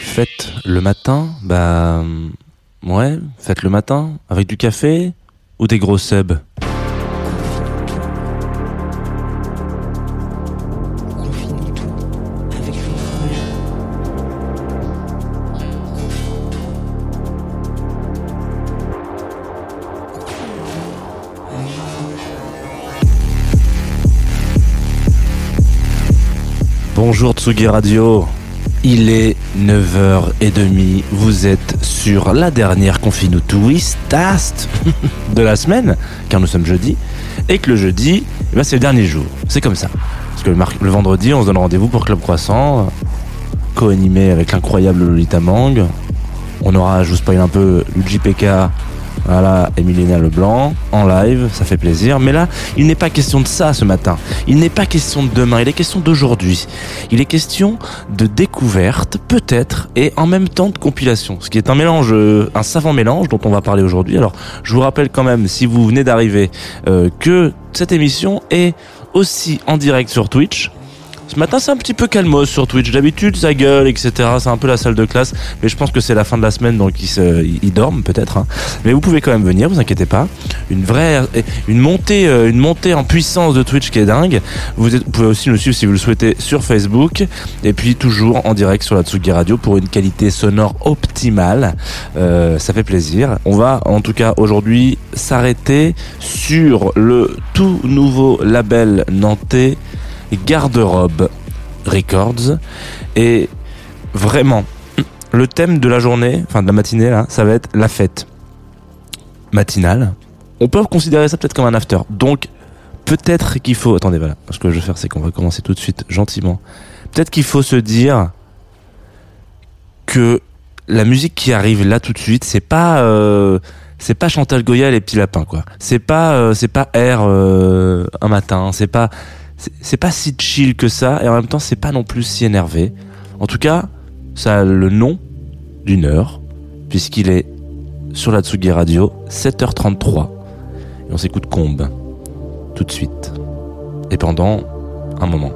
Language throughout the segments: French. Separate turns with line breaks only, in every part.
Faites le matin, bah ouais, faites le matin avec du café ou des gros subs. Bonjour Tsugi Radio. Il est 9h30, vous êtes sur la dernière Confine Twistast de la semaine, car nous sommes jeudi, et que le jeudi, eh ben, c'est le dernier jour. C'est comme ça. Parce que le, vendredi, on se donne rendez-vous pour Club Croissant, co-animé avec l'incroyable Lolita Mang. On aura, je vous spoil un peu, Luigi PK, voilà, Emilina Leblanc, en live, ça fait plaisir. Mais là, il n'est pas question de ça ce matin. Il n'est pas question de demain, il est question d'aujourd'hui. Il est question de découverte, peut-être, et en même temps de compilation. Ce qui est un mélange, euh, un savant mélange dont on va parler aujourd'hui. Alors, je vous rappelle quand même, si vous venez d'arriver, euh, que cette émission est aussi en direct sur Twitch. Ce matin, c'est un petit peu calmos sur Twitch. D'habitude, ça gueule, etc. C'est un peu la salle de classe. Mais je pense que c'est la fin de la semaine, donc ils, dorment peut-être. hein. Mais vous pouvez quand même venir, vous inquiétez pas. Une vraie, une montée, euh, une montée en puissance de Twitch qui est dingue. Vous pouvez aussi nous suivre si vous le souhaitez sur Facebook. Et puis toujours en direct sur la Tsugi Radio pour une qualité sonore optimale. Euh, ça fait plaisir. On va en tout cas aujourd'hui s'arrêter sur le tout nouveau label nantais Garde-robe Records. Et vraiment, le thème de la journée, enfin de la matinée là, ça va être la fête matinale. On peut considérer ça peut-être comme un after. Donc, peut-être qu'il faut. Attendez, voilà. Ce que je vais faire, c'est qu'on va commencer tout de suite gentiment. Peut-être qu'il faut se dire que la musique qui arrive là tout de suite, c'est pas. euh, c'est pas Chantal Goya et les petits lapins quoi. C'est pas euh, c'est pas R euh, un matin, c'est pas c'est- pas si chill que ça et en même temps c'est pas non plus si énervé. En tout cas, ça a le nom d'une heure puisqu'il est sur la Tsugi Radio 7h33 et on s'écoute Combe tout de suite et pendant un moment.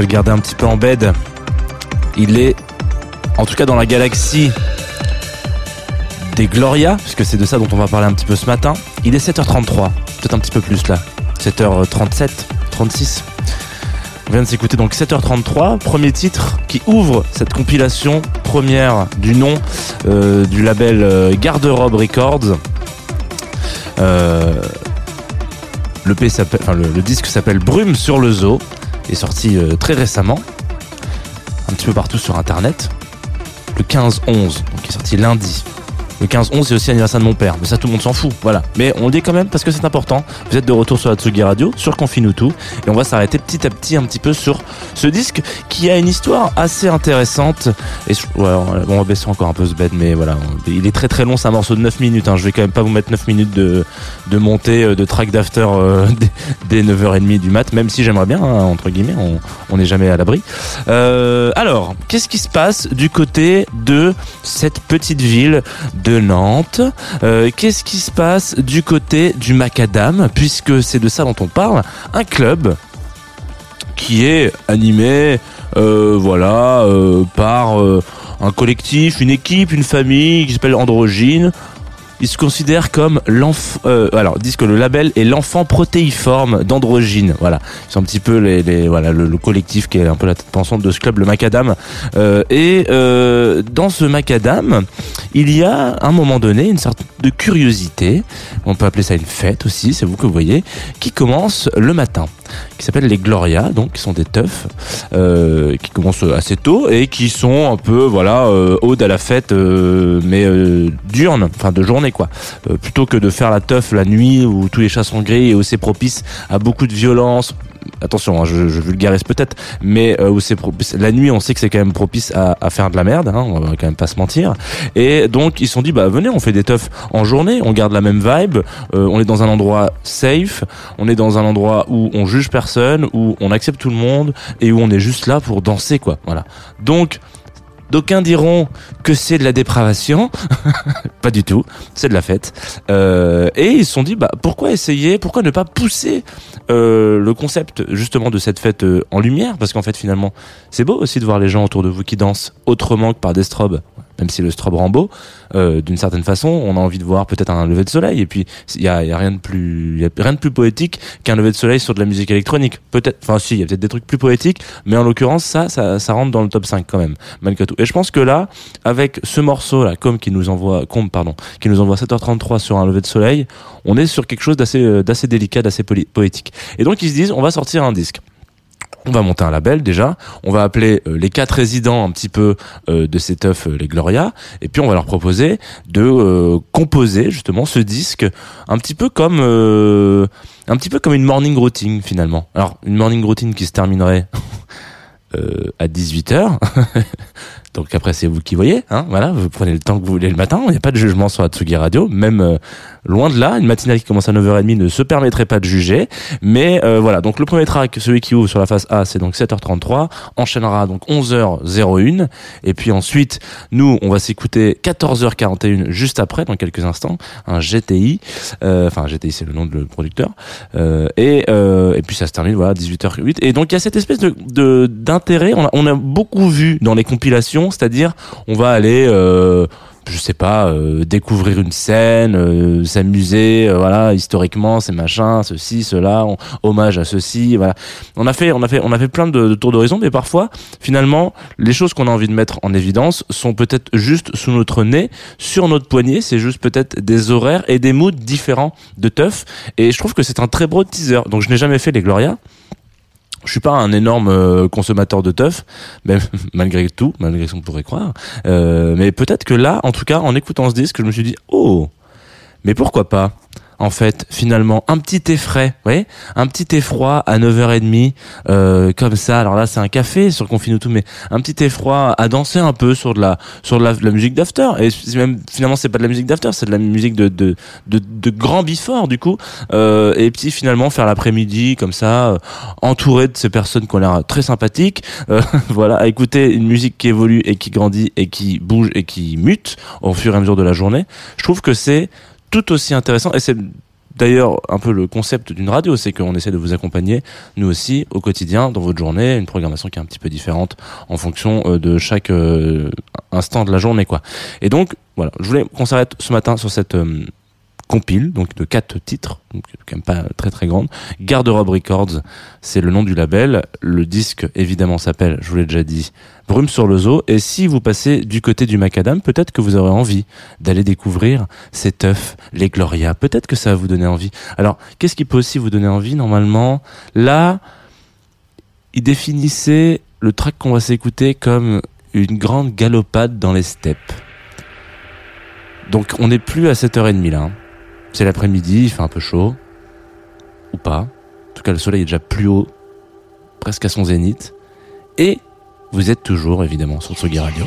Le garder un petit peu en bed. Il est, en tout cas dans la galaxie des Gloria, puisque c'est de ça dont on va parler un petit peu ce matin. Il est 7h33, peut-être un petit peu plus là. 7h37, 36. On vient de s'écouter donc 7h33, premier titre qui ouvre cette compilation première du nom euh, du label euh, Garde-robe Records. Euh, le disque s'appelle Brume sur le zoo, est sorti euh, très récemment, un petit peu partout sur internet. Le 15-11, donc il est sorti lundi. Le 15-11, c'est aussi l'anniversaire de mon père. Mais ça, tout le monde s'en fout. Voilà. Mais on le dit quand même parce que c'est important. Vous êtes de retour sur la Tsugi Radio, sur Confinutu. Et on va s'arrêter petit à petit un petit peu sur ce disque qui a une histoire assez intéressante. Et ouais, on va- baisser encore un peu ce bed, mais voilà. Il est très très long, c'est un morceau de 9 minutes. Hein. Je vais quand même pas vous mettre 9 minutes de, de montée, euh, de track d'after euh, dès, dès 9h30 du mat, même si j'aimerais bien, hein, entre guillemets, on n'est jamais à l'abri. Euh, alors, qu'est-ce qui se passe du côté de cette petite ville Nantes Euh, Qu'est-ce qui se passe du côté du Macadam, puisque c'est de ça dont on parle? Un club qui est animé, euh, voilà, euh, par un collectif, une équipe, une famille qui s'appelle Androgyne. Ils se considèrent comme l'enfant. euh, alors, disent que le label est l'enfant protéiforme d'Androgyne. Voilà, c'est un petit peu voilà le, le collectif qui est un peu la tête pensante de ce club, le Macadam. Euh, et euh, dans ce Macadam, il y a à un moment donné une sorte de curiosité. On peut appeler ça une fête aussi, c'est vous que vous voyez, qui commence le matin, qui s'appelle les Gloria, donc qui sont des teufs euh, qui commencent assez tôt et qui sont un peu voilà euh, à la fête, euh, mais euh, diurne, enfin de journée quoi. Plutôt que de faire la teuf la nuit où tous les chats sont gris et où c'est propice à beaucoup de violence. Attention, hein, je, je vulgarise peut-être, mais euh, où c'est la nuit, on sait que c'est quand même propice à, à faire de la merde. Hein, on va quand même pas se mentir. Et donc ils se sont dit, bah venez, on fait des teufs en journée, on garde la même vibe, euh, on est dans un endroit safe, on est dans un endroit où on juge personne, où on accepte tout le monde et où on est juste là pour danser quoi. Voilà. Donc D'aucuns diront que c'est de la dépravation, pas du tout, c'est de la fête. Euh, et ils se sont dit, bah pourquoi essayer, pourquoi ne pas pousser euh, le concept justement de cette fête euh, en lumière, parce qu'en fait finalement c'est beau aussi de voir les gens autour de vous qui dansent autrement que par des strobes, même si le beau, euh, d'une certaine façon, on a envie de voir peut-être un lever de soleil, et puis il y a, y a rien de plus, y a rien de plus poétique qu'un lever de soleil sur de la musique électronique. Peut-être, enfin si, il y a peut-être des trucs plus poétiques, mais en l'occurrence ça, ça, ça rentre dans le top 5 quand même, malgré tout. Et je pense que là, avec ce morceau là, comme qui nous envoie, Combe pardon, qui nous envoie 7h33 sur un lever de soleil, on est sur quelque chose d'assez, euh, d'assez délicat, d'assez poétique. Et donc ils se disent, on va sortir un disque. On va monter un label déjà, on va appeler euh, les quatre résidents un petit peu euh, de ces teufs, euh, les Gloria, et puis on va leur proposer de composer justement ce disque un petit peu comme un petit peu comme une morning routine finalement. Alors une morning routine qui se terminerait à 18h. Donc après c'est vous qui voyez, hein, voilà, vous prenez le temps que vous voulez le matin, il n'y a pas de jugement sur la Tsugi Radio, même euh, loin de là, une matinale qui commence à 9h30 ne se permettrait pas de juger, mais euh, voilà, donc le premier track, celui qui ouvre sur la face A, c'est donc 7h33, enchaînera donc 11h01, et puis ensuite, nous, on va s'écouter 14h41 juste après, dans quelques instants, un GTI, euh, enfin GTI c'est le nom de le producteur, euh, et, euh, et puis ça se termine, voilà, 18h08, et donc il y a cette espèce de de- d'intérêt, on a, on a beaucoup vu dans les compilations, c'est-à-dire on va aller... Euh, je sais pas, euh, découvrir une scène, euh, s'amuser, voilà, historiquement, c'est machin, ceci, cela, hommage à ceci, voilà. On a fait, on a fait, on a fait plein de, de tours d'horizon, mais parfois, finalement, les choses qu'on a envie de mettre en évidence sont peut-être juste sous notre nez, sur notre poignet, c'est juste peut-être des horaires et des moods différents de teuf, et je trouve que c'est un très beau teaser. Donc je n'ai jamais fait les Gloria. Je suis pas un énorme euh, consommateur de teuf, malgré tout, malgré ce qu'on pourrait croire. Euh, mais peut-être que là, en tout cas, en écoutant ce disque, je me suis dit, oh, mais pourquoi pas? En fait, finalement, un petit effray, vous un petit effroi à 9h30, euh, comme ça. Alors là, c'est un café sur Confinutu, mais un petit effroi à danser un peu sur de la, sur de la, musique d'after. Et même, finalement, c'est pas de la musique d'after, c'est de la musique de, de, de, de grand before, du coup. Euh, et puis finalement, faire l'après-midi, comme ça, euh, entouré de ces personnes qui ont l'air très sympathiques. Euh, voilà, à écouter une musique qui évolue et qui grandit et qui bouge et qui mute au fur et à mesure de la journée. Je trouve que c'est tout aussi intéressant et c'est d'ailleurs un peu le concept d'une radio, c'est qu'on essaie de vous accompagner, nous aussi, au quotidien, dans votre journée, une programmation qui est un petit peu différente en fonction euh, de chaque euh, instant de la journée, quoi. Et donc, voilà, je voulais qu'on s'arrête ce matin sur cette euh, compile, donc de quatre titres, donc quand même pas très très grande. Garde-robe Records, c'est le nom du label. Le disque, évidemment, s'appelle, je vous l'ai déjà dit, Brume sur le zoo. Et si vous passez du côté du macadam, peut-être que vous aurez envie d'aller découvrir cet œuf, les Gloria. Peut-être que ça va vous donner envie. Alors, qu'est-ce qui peut aussi vous donner envie normalement? Là, il définissait le track qu'on va s'écouter comme une grande galopade dans les steppes. Donc on n'est plus à 7h30 là. hein. C'est l'après-midi, il fait un peu chaud. Ou pas. En tout cas, le soleil est déjà plus haut, presque à son zénith. Et vous êtes toujours, évidemment, sur Tsugi Radio.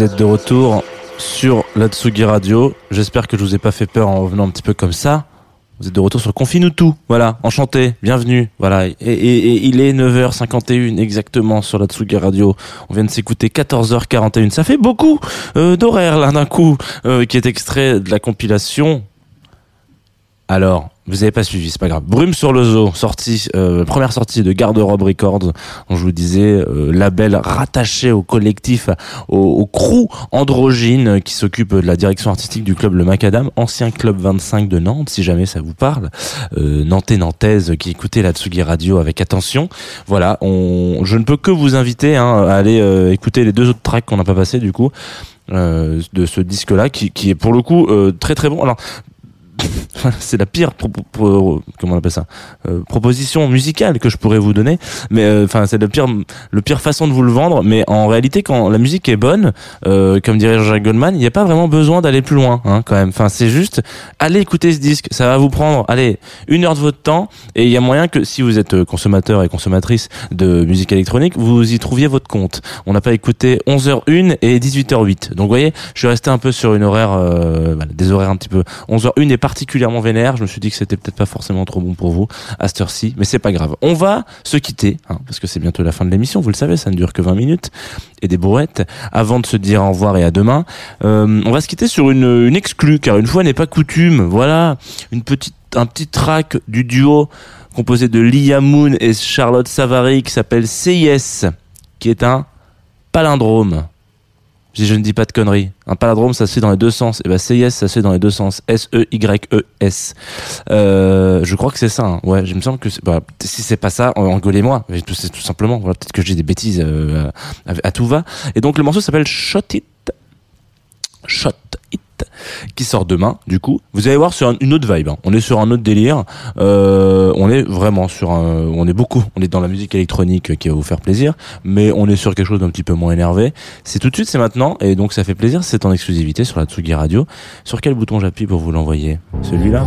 Vous êtes de retour sur la Tsugi Radio. J'espère que je vous ai pas fait peur en venant un petit peu comme ça. Vous êtes de retour sur Confine tout. Voilà, enchanté, bienvenue. Voilà, et, il est 9h51 exactement sur la Tsugi Radio. On vient de s'écouter 14h41. Ça fait beaucoup euh, d'horaires là d'un coup, euh, qui est extrait de la compilation. Alors, vous avez pas suivi, c'est pas grave. Brume sur le zoo, sortie, euh, première sortie de Garde-robe Records, dont je vous disais, euh, label rattaché au collectif, au, au crew androgyne qui s'occupe de la direction artistique du club Le Macadam, ancien club 25 de Nantes, si jamais ça vous parle. Euh, Nantais, Nantaise, qui écoutez la Tsugi Radio avec attention. Voilà, on, je ne peux que vous inviter hein, à aller euh, écouter les deux autres tracks qu'on n'a pas passé du coup. euh, de ce disque là qui, qui est pour le coup euh, très très bon alors c'est la pire pro- pro- comment on appelle ça Euh, proposition musicale que je pourrais vous donner mais euh, enfin c'est le pire le pire façon de vous le vendre mais en réalité quand la musique est bonne euh, comme dirait Jean-Jacques Goldman il n'y a pas vraiment besoin d'aller plus loin hein, quand même. Enfin c'est juste allez écouter ce disque ça va vous prendre allez une heure de votre temps et il y a moyen que si vous êtes euh, consommateur et consommatrice de musique électronique vous y trouviez votre compte. On n'a pas écouté 11h01 et 18h08 donc vous voyez je suis resté un peu sur une horaire euh, des horaires un petit peu 11h01 est particulièrement vénère. Je me suis dit que c'était peut-être pas forcément trop bon pour vous à cette heure-ci mais c'est pas grave. On va se quitter hein, parce que c'est bientôt la fin de l'émission vous le savez ça ne dure que 20 minutes et des bourrettes avant de se dire au revoir et à demain euh, on va se quitter sur une, une exclue car une fois n'est pas coutume. Voilà une petite un petit track du duo composé de Lia Moon et Charlotte Savary qui s'appelle CIS qui est un palindrome si je ne dis pas de conneries. Un palindrome, ça se fait dans les deux sens. Et ben CIS, ça se fait dans les deux sens. S-E-Y-E-S. Euh, je crois que c'est ça. hein. Ouais, je me semble que bah, si c'est pas ça, engueulez-moi. Tout, c'est tout simplement. Peut-être que j'ai des bêtises euh, à tout va. Et donc le morceau s'appelle Shot It. Shot Qui sort demain du coup. Vous allez voir sur un- une autre vibe hein. on est sur un autre délire. Euh, on est vraiment sur un on est beaucoup. On est dans la musique électronique qui va vous faire plaisir mais on est sur quelque chose d'un petit peu moins énervé. C'est tout de suite c'est maintenant et donc ça fait plaisir c'est en exclusivité sur la Tsugi Radio. Sur quel bouton j'appuie pour vous l'envoyer? Celui-là?